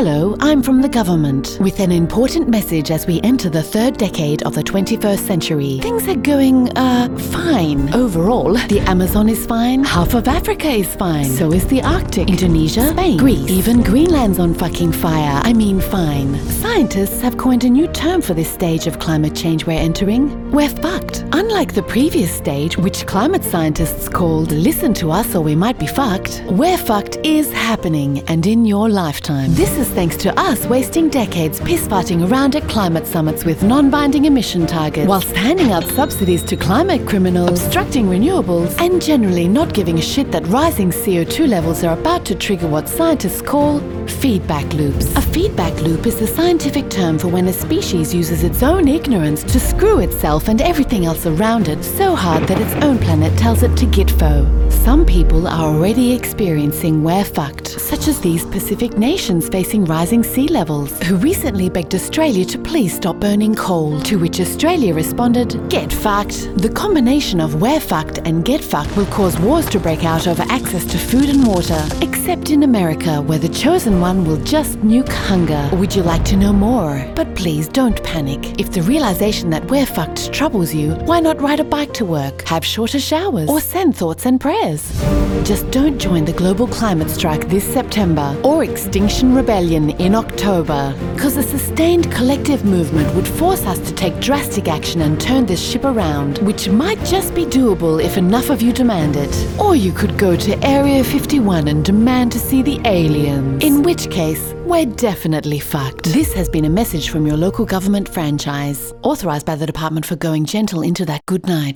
Hello, I'm from the government with an important message as we enter the third decade of the 21st century. Things are going, uh, fine. Overall, the Amazon is fine, half of Africa is fine, so is the Arctic, Indonesia, Spain, Greece, even Greenland's on fucking fire. I mean, fine. Scientists have coined a new term for this stage of climate change we're entering. We're fucked. Unlike the previous stage, which climate scientists called listen to us or we might be fucked, we're fucked is happening and in your lifetime. This is thanks to us wasting decades piss farting around at climate summits with non binding emission targets, whilst handing out subsidies to climate criminals, obstructing renewables, and generally not giving a shit that rising CO2 levels are about to trigger what scientists call feedback loops. A feedback loop is the scientific term for when a species uses its own ignorance to screw itself and everything else around it so hard that its own planet tells it to get fo. Some people are already experiencing we're fucked, such as these Pacific nations facing rising sea levels, who recently begged Australia to please stop burning coal, to which Australia responded, get fucked. The combination of we're fucked and get fucked will cause wars to break out over access to food and water, except in America, where the chosen one will just nuke hunger. Would you like to know more? But please don't panic. If the realization that we're fucked troubles you, why not ride a bike to work, have shorter showers, or send thoughts and prayers? Just don't join the global climate strike this September or Extinction Rebellion in October, because a sustained collective movement would force us to take drastic action and turn this ship around, which might just be doable if enough of you demand it. Or you could go to Area 51 and demand to see the aliens, in which case, we're definitely fucked. This has been a message from your local government franchise, authorised by the Department for Going Gentle into that good night.